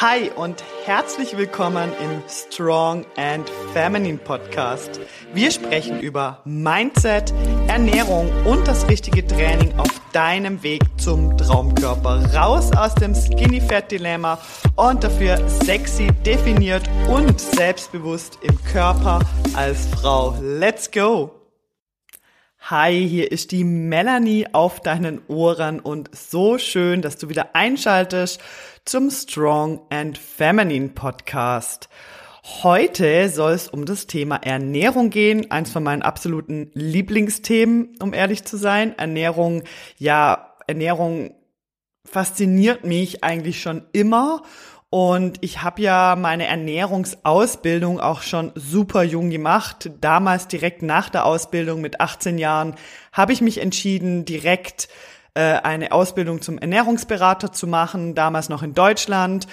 Hi und herzlich willkommen im Strong and Feminine Podcast. Wir sprechen über Mindset, Ernährung und das richtige Training auf deinem Weg zum Traumkörper. Raus aus dem Skinny Fat Dilemma und dafür sexy, definiert und selbstbewusst im Körper als Frau. Let's go! Hi, hier ist die Melanie auf deinen Ohren und so schön, dass du wieder einschaltest zum Strong and Feminine Podcast. Heute soll es um das Thema Ernährung gehen, eins von meinen absoluten Lieblingsthemen, um ehrlich zu sein. Ernährung, ja, Ernährung fasziniert mich eigentlich schon immer und ich habe ja meine Ernährungsausbildung auch schon super jung gemacht. Damals direkt nach der Ausbildung mit 18 Jahren habe ich mich entschieden, direkt eine Ausbildung zum Ernährungsberater zu machen, damals noch in Deutschland.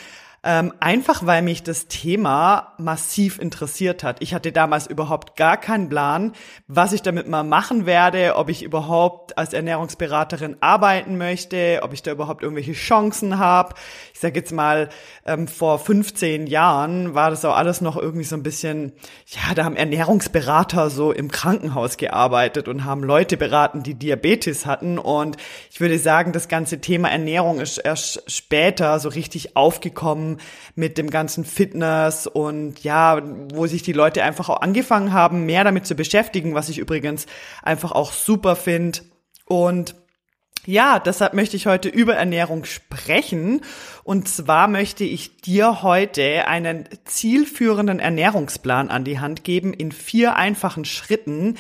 Ähm, einfach weil mich das Thema massiv interessiert hat. Ich hatte damals überhaupt gar keinen Plan, was ich damit mal machen werde, ob ich überhaupt als Ernährungsberaterin arbeiten möchte, ob ich da überhaupt irgendwelche Chancen habe. Ich sage jetzt mal, ähm, vor 15 Jahren war das auch alles noch irgendwie so ein bisschen, ja, da haben Ernährungsberater so im Krankenhaus gearbeitet und haben Leute beraten, die Diabetes hatten. Und ich würde sagen, das ganze Thema Ernährung ist erst später so richtig aufgekommen mit dem ganzen Fitness und ja, wo sich die Leute einfach auch angefangen haben, mehr damit zu beschäftigen, was ich übrigens einfach auch super finde. Und ja, deshalb möchte ich heute über Ernährung sprechen. Und zwar möchte ich dir heute einen zielführenden Ernährungsplan an die Hand geben in vier einfachen Schritten,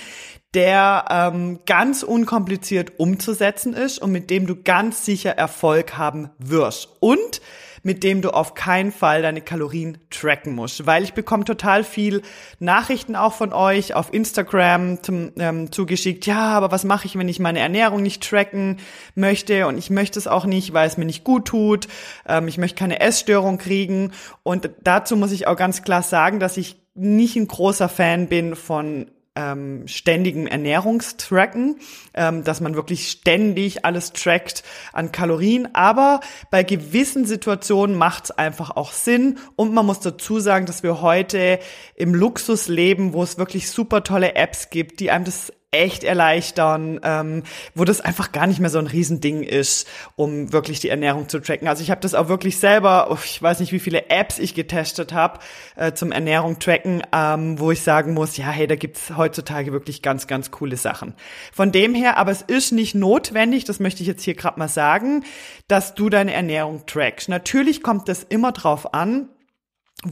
der ähm, ganz unkompliziert umzusetzen ist und mit dem du ganz sicher Erfolg haben wirst. Und mit dem du auf keinen Fall deine Kalorien tracken musst. Weil ich bekomme total viel Nachrichten auch von euch auf Instagram zum, ähm, zugeschickt. Ja, aber was mache ich, wenn ich meine Ernährung nicht tracken möchte? Und ich möchte es auch nicht, weil es mir nicht gut tut. Ähm, ich möchte keine Essstörung kriegen. Und dazu muss ich auch ganz klar sagen, dass ich nicht ein großer Fan bin von ähm, ständigem Ernährungstracken, ähm, dass man wirklich ständig alles trackt an Kalorien. Aber bei gewissen Situationen macht es einfach auch Sinn. Und man muss dazu sagen, dass wir heute im Luxus leben, wo es wirklich super tolle Apps gibt, die einem das echt erleichtern, ähm, wo das einfach gar nicht mehr so ein Riesending ist, um wirklich die Ernährung zu tracken. Also ich habe das auch wirklich selber, oh, ich weiß nicht, wie viele Apps ich getestet habe äh, zum Ernährung tracken, ähm, wo ich sagen muss, ja, hey, da gibt's heutzutage wirklich ganz, ganz coole Sachen. Von dem her, aber es ist nicht notwendig, das möchte ich jetzt hier gerade mal sagen, dass du deine Ernährung trackst. Natürlich kommt das immer drauf an,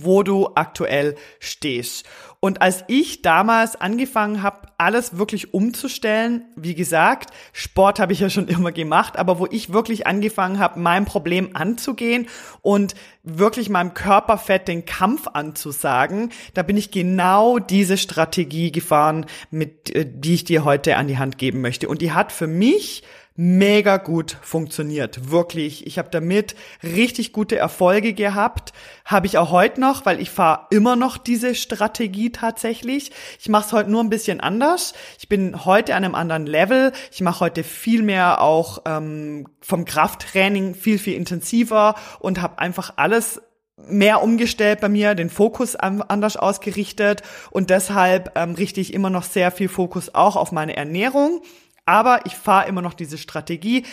wo du aktuell stehst. Und als ich damals angefangen habe, alles wirklich umzustellen, wie gesagt, Sport habe ich ja schon immer gemacht, aber wo ich wirklich angefangen habe, mein Problem anzugehen und wirklich meinem Körperfett den Kampf anzusagen, da bin ich genau diese Strategie gefahren, mit äh, die ich dir heute an die Hand geben möchte. Und die hat für mich mega gut funktioniert. Wirklich. Ich habe damit richtig gute Erfolge gehabt. Habe ich auch heute noch, weil ich fahre immer noch diese Strategie tatsächlich. Ich mache es heute nur ein bisschen anders. Ich bin heute an einem anderen Level. Ich mache heute viel mehr auch ähm, vom Krafttraining viel, viel intensiver und habe einfach alles mehr umgestellt bei mir, den Fokus anders ausgerichtet und deshalb ähm, richte ich immer noch sehr viel Fokus auch auf meine Ernährung aber ich fahre immer noch diese Strategie.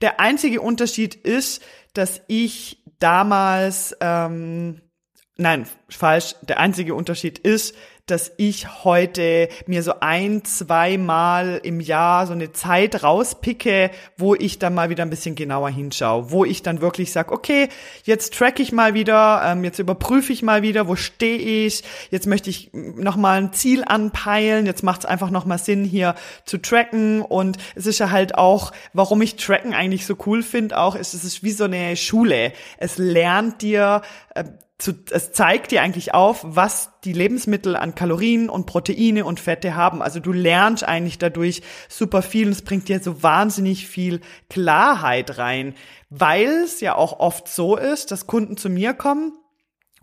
Der einzige Unterschied ist, dass ich damals, ähm, nein, falsch, der einzige Unterschied ist, dass ich heute mir so ein, zweimal im Jahr so eine Zeit rauspicke, wo ich dann mal wieder ein bisschen genauer hinschaue, wo ich dann wirklich sage, okay, jetzt track ich mal wieder, ähm, jetzt überprüfe ich mal wieder, wo stehe ich, jetzt möchte ich nochmal ein Ziel anpeilen, jetzt macht es einfach nochmal Sinn, hier zu tracken und es ist ja halt auch, warum ich Tracken eigentlich so cool finde, auch es ist wie so eine Schule. Es lernt dir, äh, zu, es zeigt dir eigentlich auf, was die Lebensmittel an Kalorien und Proteine und Fette haben. Also du lernst eigentlich dadurch super viel und es bringt dir so wahnsinnig viel Klarheit rein, weil es ja auch oft so ist, dass Kunden zu mir kommen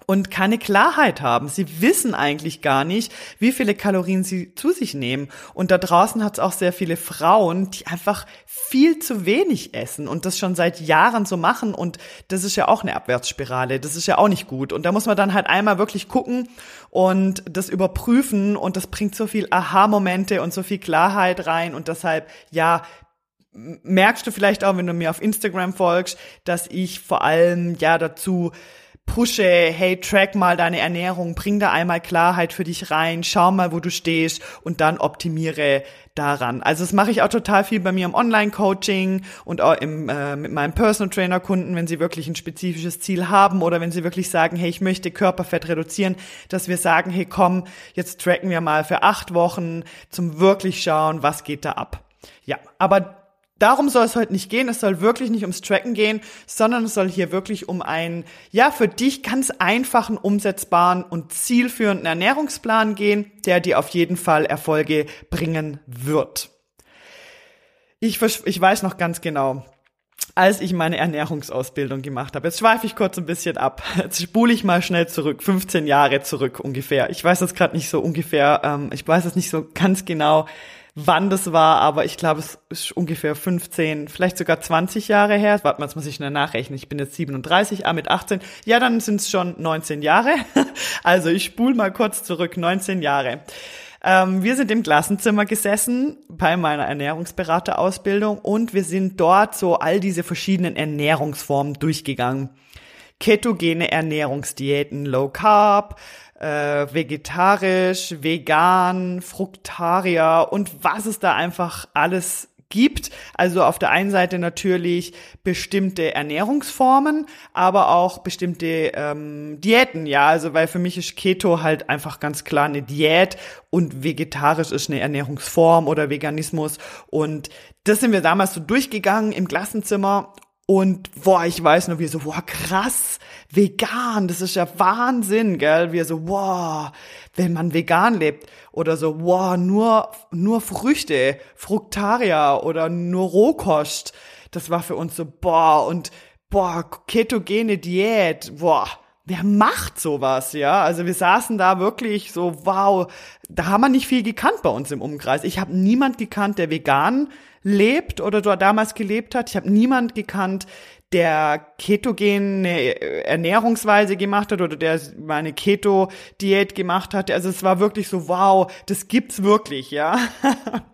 und keine Klarheit haben. Sie wissen eigentlich gar nicht, wie viele Kalorien sie zu sich nehmen. Und da draußen hat es auch sehr viele Frauen, die einfach viel zu wenig essen und das schon seit Jahren so machen. Und das ist ja auch eine Abwärtsspirale. Das ist ja auch nicht gut. Und da muss man dann halt einmal wirklich gucken und das überprüfen. Und das bringt so viel Aha-Momente und so viel Klarheit rein. Und deshalb, ja, merkst du vielleicht auch, wenn du mir auf Instagram folgst, dass ich vor allem ja dazu pushe, hey, track mal deine Ernährung, bring da einmal Klarheit für dich rein, schau mal, wo du stehst und dann optimiere daran. Also das mache ich auch total viel bei mir im Online-Coaching und auch im, äh, mit meinen Personal Trainer-Kunden, wenn sie wirklich ein spezifisches Ziel haben oder wenn sie wirklich sagen, hey, ich möchte Körperfett reduzieren, dass wir sagen, hey, komm, jetzt tracken wir mal für acht Wochen zum wirklich schauen, was geht da ab. Ja, aber Darum soll es heute nicht gehen. Es soll wirklich nicht ums Tracken gehen, sondern es soll hier wirklich um einen, ja, für dich ganz einfachen, umsetzbaren und zielführenden Ernährungsplan gehen, der dir auf jeden Fall Erfolge bringen wird. Ich, ich weiß noch ganz genau, als ich meine Ernährungsausbildung gemacht habe. Jetzt schweife ich kurz ein bisschen ab. Jetzt spule ich mal schnell zurück, 15 Jahre zurück ungefähr. Ich weiß das gerade nicht so ungefähr, ähm, ich weiß es nicht so ganz genau, wann das war, aber ich glaube, es ist ungefähr 15, vielleicht sogar 20 Jahre her. Warte mal, jetzt muss ich schnell nachrechnen. Ich bin jetzt 37, ah, mit 18. Ja, dann sind es schon 19 Jahre. Also ich spule mal kurz zurück, 19 Jahre. Ähm, wir sind im Klassenzimmer gesessen bei meiner Ernährungsberaterausbildung und wir sind dort so all diese verschiedenen Ernährungsformen durchgegangen. Ketogene Ernährungsdiäten, Low Carb, äh, vegetarisch, vegan, Fruktarier und was es da einfach alles gibt. Also auf der einen Seite natürlich bestimmte Ernährungsformen, aber auch bestimmte ähm, Diäten, ja. Also weil für mich ist Keto halt einfach ganz klar eine Diät und vegetarisch ist eine Ernährungsform oder Veganismus. Und das sind wir damals so durchgegangen im Klassenzimmer und boah, ich weiß nur, wie so, boah, krass, vegan, das ist ja Wahnsinn, gell? Wie so, wow, wenn man vegan lebt oder so, wow, nur nur Früchte, Fruktarier oder nur Rohkost. Das war für uns so, boah, und boah, ketogene Diät, boah, wer macht sowas, ja? Also wir saßen da wirklich so, wow, da haben wir nicht viel gekannt bei uns im Umkreis. Ich habe niemand gekannt, der vegan lebt oder dort damals gelebt hat. Ich habe niemand gekannt, der ketogene Ernährungsweise gemacht hat oder der meine Keto-Diät gemacht hat. Also es war wirklich so, wow, das gibt's wirklich, ja.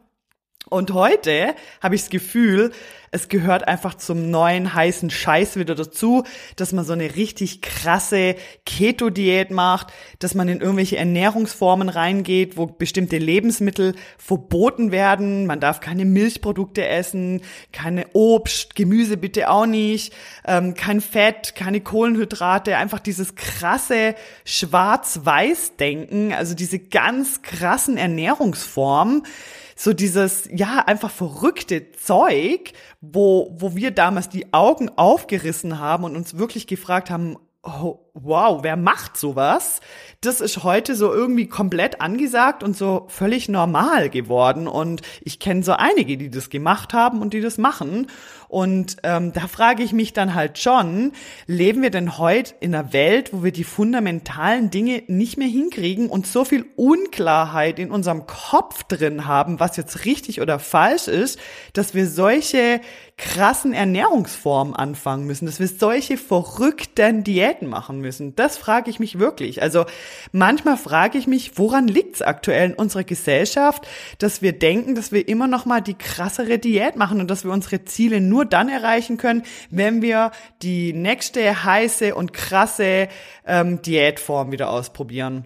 Und heute habe ich das Gefühl, es gehört einfach zum neuen heißen Scheiß wieder dazu, dass man so eine richtig krasse Keto-Diät macht, dass man in irgendwelche Ernährungsformen reingeht, wo bestimmte Lebensmittel verboten werden. Man darf keine Milchprodukte essen, keine Obst, Gemüse bitte auch nicht, ähm, kein Fett, keine Kohlenhydrate, einfach dieses krasse Schwarz-Weiß-Denken, also diese ganz krassen Ernährungsformen so dieses, ja, einfach verrückte Zeug, wo, wo wir damals die Augen aufgerissen haben und uns wirklich gefragt haben, oh, wow, wer macht sowas? Das ist heute so irgendwie komplett angesagt und so völlig normal geworden. Und ich kenne so einige, die das gemacht haben und die das machen. Und ähm, da frage ich mich dann halt schon, leben wir denn heute in einer Welt, wo wir die fundamentalen Dinge nicht mehr hinkriegen und so viel Unklarheit in unserem Kopf drin haben, was jetzt richtig oder falsch ist, dass wir solche krassen Ernährungsformen anfangen müssen, dass wir solche verrückten Diäten machen müssen. Das frage ich mich wirklich. Also manchmal frage ich mich, woran liegt es aktuell in unserer Gesellschaft, dass wir denken, dass wir immer noch mal die krassere Diät machen und dass wir unsere Ziele nur dann erreichen können, wenn wir die nächste heiße und krasse ähm, Diätform wieder ausprobieren.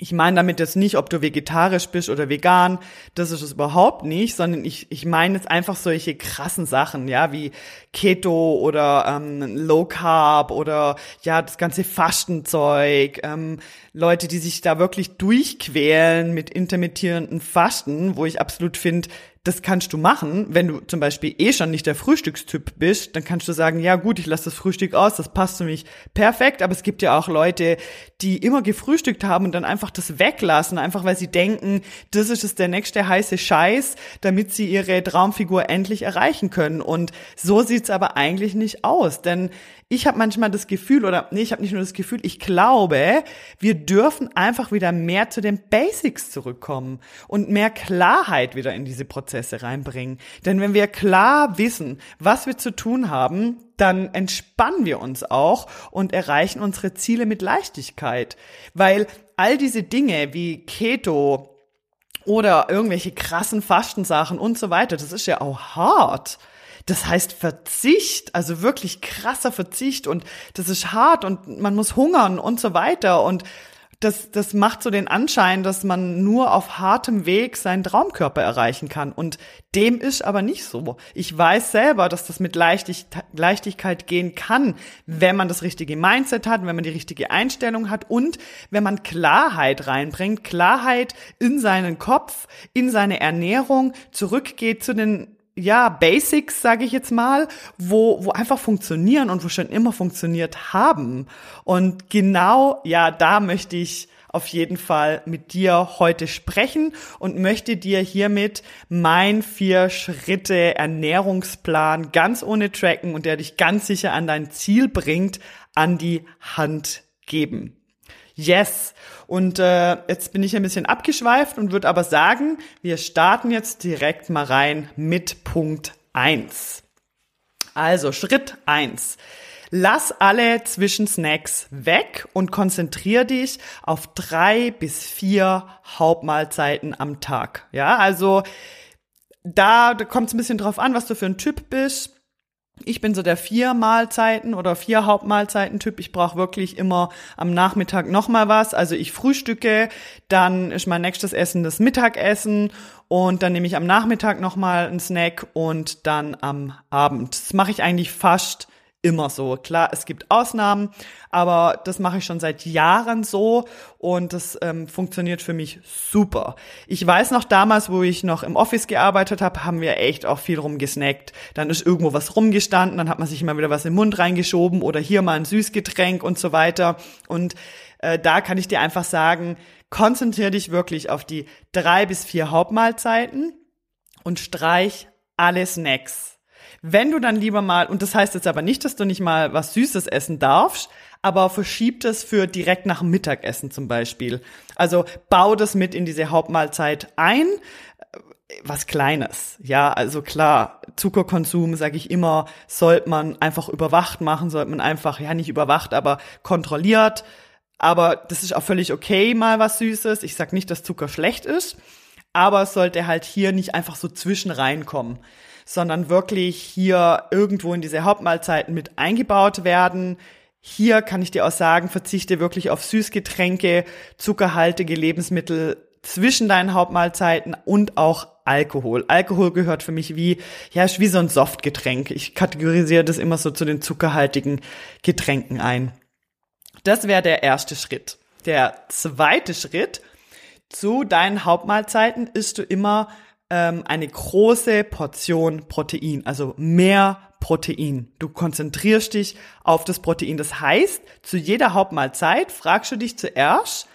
Ich meine damit jetzt nicht, ob du vegetarisch bist oder vegan, das ist es überhaupt nicht, sondern ich, ich meine jetzt einfach solche krassen Sachen, ja, wie Keto oder ähm, Low Carb oder ja, das ganze Fastenzeug, ähm, Leute, die sich da wirklich durchquälen mit intermittierenden Fasten, wo ich absolut finde, das kannst du machen, wenn du zum Beispiel eh schon nicht der Frühstückstyp bist, dann kannst du sagen, ja gut, ich lasse das Frühstück aus, das passt für mich perfekt, aber es gibt ja auch Leute, die immer gefrühstückt haben und dann einfach das weglassen, einfach weil sie denken, das ist es der nächste heiße Scheiß, damit sie ihre Traumfigur endlich erreichen können. Und so sieht's aber eigentlich nicht aus, denn ich habe manchmal das Gefühl, oder nee, ich habe nicht nur das Gefühl, ich glaube, wir dürfen einfach wieder mehr zu den Basics zurückkommen und mehr Klarheit wieder in diese Prozesse reinbringen. Denn wenn wir klar wissen, was wir zu tun haben, dann entspannen wir uns auch und erreichen unsere Ziele mit Leichtigkeit. Weil all diese Dinge wie Keto oder irgendwelche krassen Fastensachen und so weiter, das ist ja auch hart. Das heißt Verzicht, also wirklich krasser Verzicht und das ist hart und man muss hungern und so weiter und das, das macht so den Anschein, dass man nur auf hartem Weg seinen Traumkörper erreichen kann. Und dem ist aber nicht so. Ich weiß selber, dass das mit Leichtig Leichtigkeit gehen kann, wenn man das richtige Mindset hat, wenn man die richtige Einstellung hat und wenn man Klarheit reinbringt, Klarheit in seinen Kopf, in seine Ernährung, zurückgeht zu den ja, Basics, sage ich jetzt mal, wo, wo einfach funktionieren und wo schon immer funktioniert haben. Und genau, ja, da möchte ich auf jeden Fall mit dir heute sprechen und möchte dir hiermit mein vier Schritte Ernährungsplan ganz ohne Tracken und der dich ganz sicher an dein Ziel bringt, an die Hand geben. Yes. Und äh, jetzt bin ich ein bisschen abgeschweift und würde aber sagen, wir starten jetzt direkt mal rein mit Punkt eins. Also Schritt eins: Lass alle Zwischensnacks weg und konzentrier dich auf drei bis vier Hauptmahlzeiten am Tag. Ja, also da, kommt es ein bisschen drauf an, was du für ein Typ bist. Ich bin so der vier Mahlzeiten oder vier Hauptmahlzeiten-Typ. Ich brauche wirklich immer am Nachmittag nochmal was. Also ich frühstücke, dann ist mein nächstes Essen das Mittagessen und dann nehme ich am Nachmittag nochmal einen Snack und dann am Abend. Das mache ich eigentlich fast immer so. Klar, es gibt Ausnahmen, aber das mache ich schon seit Jahren so und das ähm, funktioniert für mich super. Ich weiß noch damals, wo ich noch im Office gearbeitet habe, haben wir echt auch viel rumgesnackt. Dann ist irgendwo was rumgestanden, dann hat man sich immer wieder was im Mund reingeschoben oder hier mal ein Süßgetränk und so weiter. Und äh, da kann ich dir einfach sagen, konzentriere dich wirklich auf die drei bis vier Hauptmahlzeiten und streich alle Snacks wenn du dann lieber mal, und das heißt jetzt aber nicht, dass du nicht mal was Süßes essen darfst, aber verschieb das für direkt nach dem Mittagessen zum Beispiel. Also bau das mit in diese Hauptmahlzeit ein. Was Kleines, ja, also klar, Zuckerkonsum, sage ich immer, sollte man einfach überwacht machen, sollte man einfach, ja nicht überwacht, aber kontrolliert. Aber das ist auch völlig okay, mal was Süßes. Ich sag nicht, dass Zucker schlecht ist, aber es sollte halt hier nicht einfach so zwischen reinkommen sondern wirklich hier irgendwo in diese Hauptmahlzeiten mit eingebaut werden. Hier kann ich dir auch sagen, verzichte wirklich auf Süßgetränke, zuckerhaltige Lebensmittel zwischen deinen Hauptmahlzeiten und auch Alkohol. Alkohol gehört für mich wie, ja, ist wie so ein Softgetränk. Ich kategorisiere das immer so zu den zuckerhaltigen Getränken ein. Das wäre der erste Schritt. Der zweite Schritt zu deinen Hauptmahlzeiten isst du immer ähm, eine große Portion Protein, also mehr Protein. Du konzentrierst dich auf das Protein. Das heißt, zu jeder Hauptmahlzeit fragst du dich zuerst,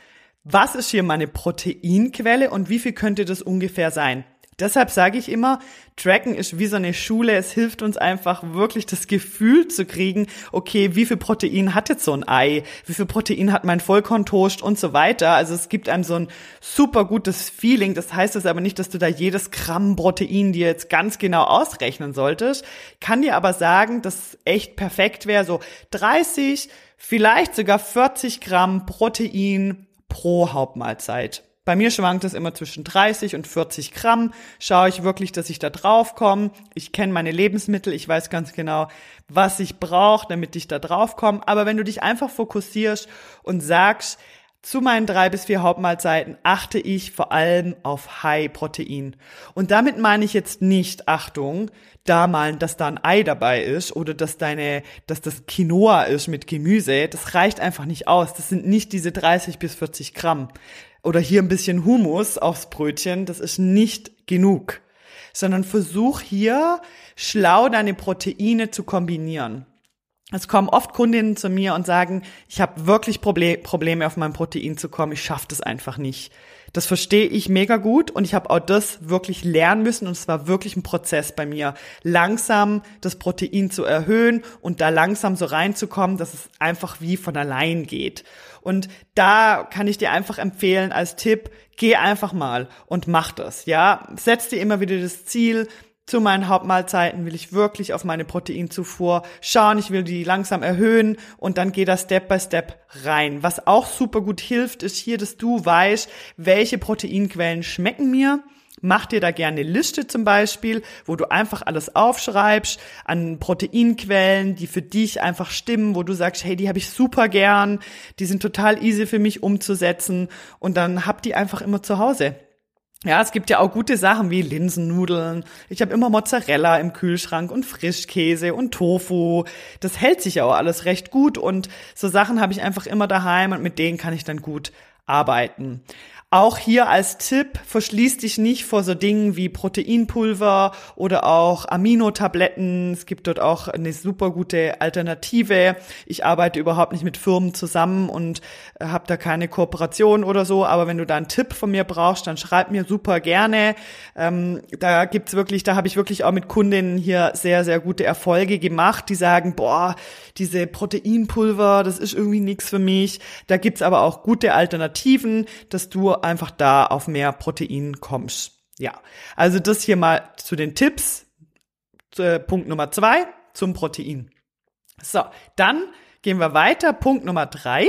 was ist hier meine Proteinquelle und wie viel könnte das ungefähr sein? Deshalb sage ich immer, Tracken ist wie so eine Schule. Es hilft uns einfach wirklich das Gefühl zu kriegen, okay, wie viel Protein hat jetzt so ein Ei? Wie viel Protein hat mein Vollkorntoast und so weiter? Also es gibt einem so ein super gutes Feeling. Das heißt es aber nicht, dass du da jedes Gramm Protein dir jetzt ganz genau ausrechnen solltest. Kann dir aber sagen, dass echt perfekt wäre, so 30, vielleicht sogar 40 Gramm Protein pro Hauptmahlzeit. Bei mir schwankt es immer zwischen 30 und 40 Gramm. Schaue ich wirklich, dass ich da drauf komme. Ich kenne meine Lebensmittel, ich weiß ganz genau, was ich brauche, damit ich da drauf komme. Aber wenn du dich einfach fokussierst und sagst, zu meinen drei bis vier Hauptmahlzeiten achte ich vor allem auf High Protein. Und damit meine ich jetzt nicht, Achtung, da malen, dass da ein Ei dabei ist oder dass deine, dass das Quinoa ist mit Gemüse. Das reicht einfach nicht aus. Das sind nicht diese 30 bis 40 Gramm oder hier ein bisschen Humus aufs Brötchen, das ist nicht genug, sondern versuch hier schlau deine Proteine zu kombinieren. Es kommen oft Kundinnen zu mir und sagen, ich habe wirklich Probleme auf mein Protein zu kommen, ich schaffe das einfach nicht. Das verstehe ich mega gut und ich habe auch das wirklich lernen müssen und es war wirklich ein Prozess bei mir, langsam das Protein zu erhöhen und da langsam so reinzukommen, dass es einfach wie von allein geht. Und da kann ich dir einfach empfehlen als Tipp, geh einfach mal und mach das, ja. Setz dir immer wieder das Ziel, zu meinen Hauptmahlzeiten will ich wirklich auf meine Proteinzufuhr schauen, ich will die langsam erhöhen und dann geht das Step by Step rein. Was auch super gut hilft, ist hier, dass du weißt, welche Proteinquellen schmecken mir. Mach dir da gerne eine Liste zum Beispiel, wo du einfach alles aufschreibst an Proteinquellen, die für dich einfach stimmen, wo du sagst, hey, die habe ich super gern, die sind total easy für mich umzusetzen und dann hab die einfach immer zu Hause. Ja, es gibt ja auch gute Sachen wie Linsennudeln. Ich habe immer Mozzarella im Kühlschrank und Frischkäse und Tofu. Das hält sich ja auch alles recht gut und so Sachen habe ich einfach immer daheim und mit denen kann ich dann gut arbeiten. Auch hier als Tipp, verschließ dich nicht vor so Dingen wie Proteinpulver oder auch Aminotabletten. Es gibt dort auch eine super gute Alternative. Ich arbeite überhaupt nicht mit Firmen zusammen und äh, habe da keine Kooperation oder so. Aber wenn du da einen Tipp von mir brauchst, dann schreib mir super gerne. Ähm, da gibt's wirklich, da habe ich wirklich auch mit Kundinnen hier sehr, sehr gute Erfolge gemacht, die sagen, boah, diese Proteinpulver, das ist irgendwie nichts für mich. Da gibt's aber auch gute Alternativen, dass du einfach da auf mehr Protein kommst. Ja, also das hier mal zu den Tipps. Äh, Punkt Nummer zwei zum Protein. So, dann gehen wir weiter. Punkt Nummer drei.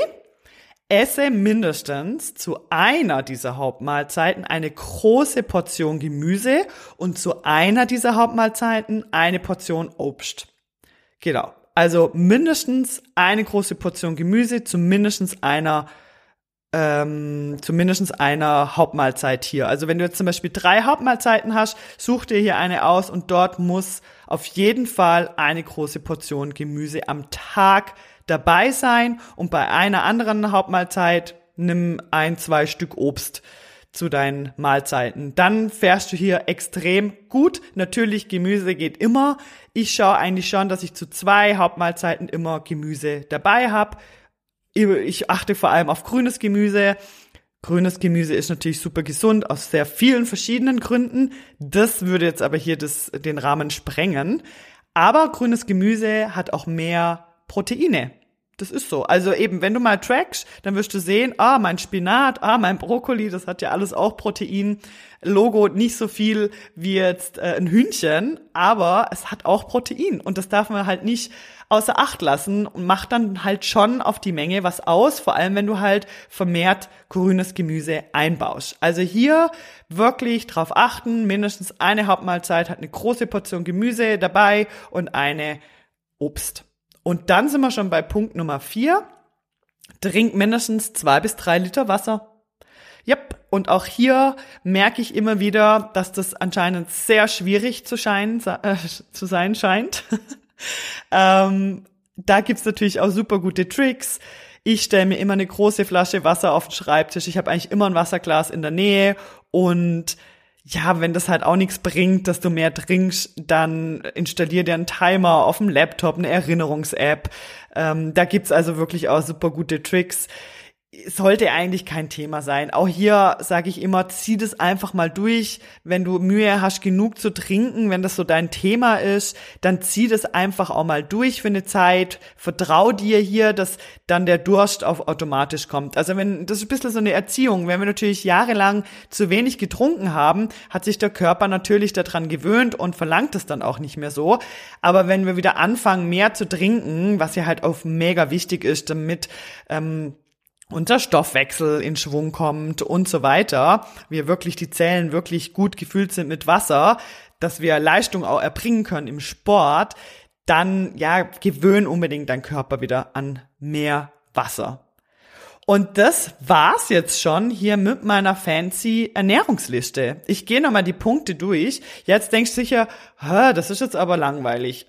Esse mindestens zu einer dieser Hauptmahlzeiten eine große Portion Gemüse und zu einer dieser Hauptmahlzeiten eine Portion Obst. Genau. Also mindestens eine große Portion Gemüse zu mindestens einer ähm, zu mindestens einer Hauptmahlzeit hier. Also wenn du jetzt zum Beispiel drei Hauptmahlzeiten hast, such dir hier eine aus und dort muss auf jeden Fall eine große Portion Gemüse am Tag dabei sein und bei einer anderen Hauptmahlzeit nimm ein, zwei Stück Obst zu deinen Mahlzeiten. Dann fährst du hier extrem gut. Natürlich, Gemüse geht immer. Ich schaue eigentlich schon, dass ich zu zwei Hauptmahlzeiten immer Gemüse dabei habe ich achte vor allem auf grünes Gemüse. Grünes Gemüse ist natürlich super gesund aus sehr vielen verschiedenen Gründen. Das würde jetzt aber hier das, den Rahmen sprengen. Aber grünes Gemüse hat auch mehr Proteine. Das ist so. Also eben, wenn du mal trackst, dann wirst du sehen, ah, mein Spinat, ah, mein Brokkoli, das hat ja alles auch Protein. Logo nicht so viel wie jetzt äh, ein Hühnchen, aber es hat auch Protein und das darf man halt nicht außer Acht lassen und macht dann halt schon auf die Menge was aus, vor allem wenn du halt vermehrt grünes Gemüse einbaust. Also hier wirklich drauf achten, mindestens eine Hauptmahlzeit hat eine große Portion Gemüse dabei und eine Obst. Und dann sind wir schon bei Punkt Nummer vier. Trink mindestens zwei bis drei Liter Wasser. Yep. Und auch hier merke ich immer wieder, dass das anscheinend sehr schwierig zu, scheinen, äh, zu sein scheint. ähm, da gibt's natürlich auch super gute Tricks. Ich stelle mir immer eine große Flasche Wasser auf den Schreibtisch. Ich habe eigentlich immer ein Wasserglas in der Nähe und ja, wenn das halt auch nichts bringt, dass du mehr trinkst, dann installier dir einen Timer auf dem Laptop, eine Erinnerungs-App. Ähm, da gibt's also wirklich auch super gute Tricks sollte eigentlich kein Thema sein. Auch hier sage ich immer, zieh das einfach mal durch. Wenn du Mühe hast, genug zu trinken, wenn das so dein Thema ist, dann zieh das einfach auch mal durch für eine Zeit. Vertrau dir hier, dass dann der Durst auf automatisch kommt. Also wenn, das ist ein bisschen so eine Erziehung. Wenn wir natürlich jahrelang zu wenig getrunken haben, hat sich der Körper natürlich daran gewöhnt und verlangt es dann auch nicht mehr so. Aber wenn wir wieder anfangen, mehr zu trinken, was ja halt auch mega wichtig ist, damit ähm, unser Stoffwechsel in Schwung kommt und so weiter, wir wirklich die Zellen wirklich gut gefüllt sind mit Wasser, dass wir Leistung auch erbringen können im Sport, dann ja, gewöhn unbedingt dein Körper wieder an mehr Wasser. Und das war's jetzt schon hier mit meiner fancy Ernährungsliste. Ich gehe nochmal die Punkte durch. Jetzt denkst du sicher, das ist jetzt aber langweilig.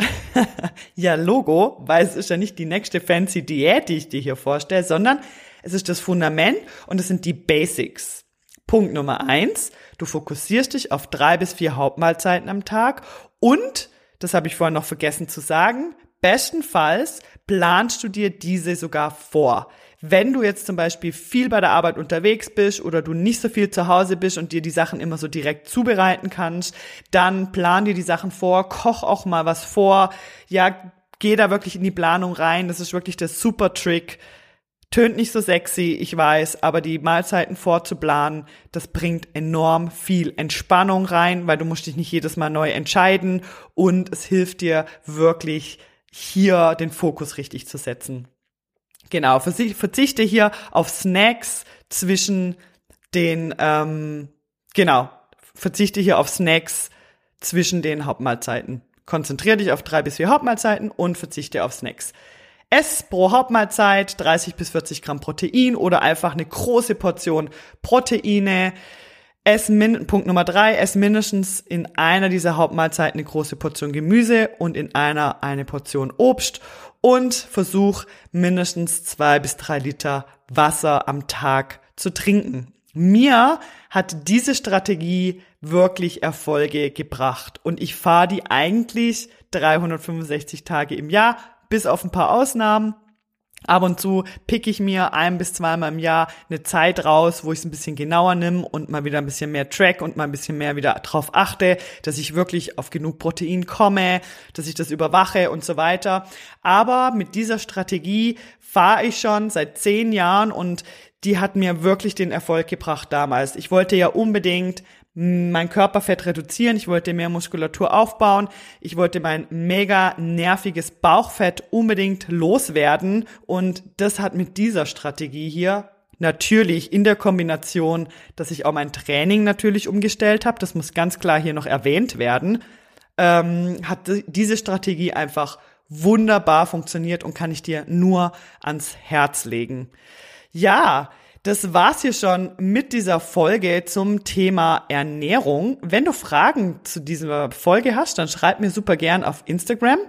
ja, Logo, weil es ist ja nicht die nächste fancy Diät, die ich dir hier vorstelle, sondern es ist das Fundament und es sind die Basics. Punkt Nummer eins, du fokussierst dich auf drei bis vier Hauptmahlzeiten am Tag und, das habe ich vorhin noch vergessen zu sagen, bestenfalls planst du dir diese sogar vor. Wenn du jetzt zum Beispiel viel bei der Arbeit unterwegs bist oder du nicht so viel zu Hause bist und dir die Sachen immer so direkt zubereiten kannst, dann plan dir die Sachen vor, koch auch mal was vor, ja, geh da wirklich in die Planung rein. Das ist wirklich der super Trick. Tönt nicht so sexy, ich weiß, aber die Mahlzeiten vorzuplanen, das bringt enorm viel Entspannung rein, weil du musst dich nicht jedes Mal neu entscheiden und es hilft dir wirklich hier den Fokus richtig zu setzen. Genau, verzichte hier auf Snacks zwischen den, ähm, genau, verzichte hier auf Snacks zwischen den Hauptmahlzeiten. Konzentriere dich auf drei bis vier Hauptmahlzeiten und verzichte auf Snacks. Ess pro Hauptmahlzeit 30 bis 40 Gramm Protein oder einfach eine große Portion Proteine. Ess min Punkt Nummer drei, ess mindestens in einer dieser Hauptmahlzeiten eine große Portion Gemüse und in einer eine Portion Obst und versuch mindestens zwei bis drei Liter Wasser am Tag zu trinken. Mir hat diese Strategie wirklich Erfolge gebracht und ich fahre die eigentlich 365 Tage im Jahr, bis auf ein paar Ausnahmen. Ab und zu pick ich mir ein bis zweimal im Jahr eine Zeit raus, wo ich es ein bisschen genauer nimm und mal wieder ein bisschen mehr track und mal ein bisschen mehr wieder drauf achte, dass ich wirklich auf genug Protein komme, dass ich das überwache und so weiter. Aber mit dieser Strategie fahre ich schon seit zehn Jahren und die hat mir wirklich den Erfolg gebracht damals. Ich wollte ja unbedingt mein Körperfett reduzieren, ich wollte mehr Muskulatur aufbauen, ich wollte mein mega nerviges Bauchfett unbedingt loswerden. Und das hat mit dieser Strategie hier natürlich in der Kombination, dass ich auch mein Training natürlich umgestellt habe, das muss ganz klar hier noch erwähnt werden, ähm, hat diese Strategie einfach wunderbar funktioniert und kann ich dir nur ans Herz legen. Ja, das war's hier schon mit dieser Folge zum Thema Ernährung. Wenn du Fragen zu dieser Folge hast, dann schreib mir super gern auf Instagram.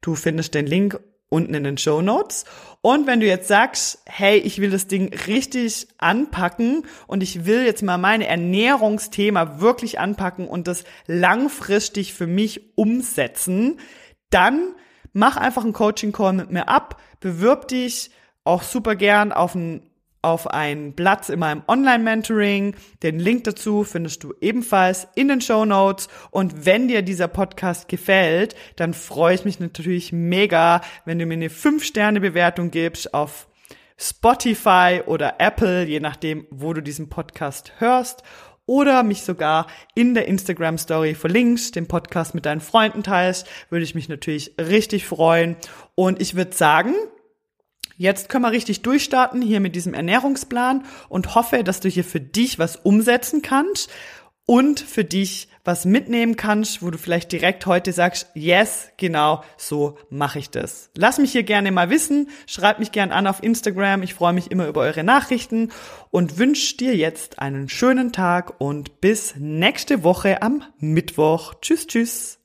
Du findest den Link unten in den Show Notes. Und wenn du jetzt sagst, hey, ich will das Ding richtig anpacken und ich will jetzt mal meine Ernährungsthema wirklich anpacken und das langfristig für mich umsetzen, dann mach einfach einen Coaching Call mit mir ab, bewirb dich auch super gern auf ein auf einen Platz in meinem Online-Mentoring. Den Link dazu findest du ebenfalls in den Show Notes. Und wenn dir dieser Podcast gefällt, dann freue ich mich natürlich mega, wenn du mir eine 5-Sterne-Bewertung gibst auf Spotify oder Apple, je nachdem, wo du diesen Podcast hörst. Oder mich sogar in der Instagram Story verlinkst, den Podcast mit deinen Freunden teilst, würde ich mich natürlich richtig freuen. Und ich würde sagen, Jetzt können wir richtig durchstarten hier mit diesem Ernährungsplan und hoffe, dass du hier für dich was umsetzen kannst und für dich was mitnehmen kannst, wo du vielleicht direkt heute sagst, yes, genau, so mache ich das. Lass mich hier gerne mal wissen, schreib mich gerne an auf Instagram, ich freue mich immer über eure Nachrichten und wünsche dir jetzt einen schönen Tag und bis nächste Woche am Mittwoch. Tschüss, tschüss.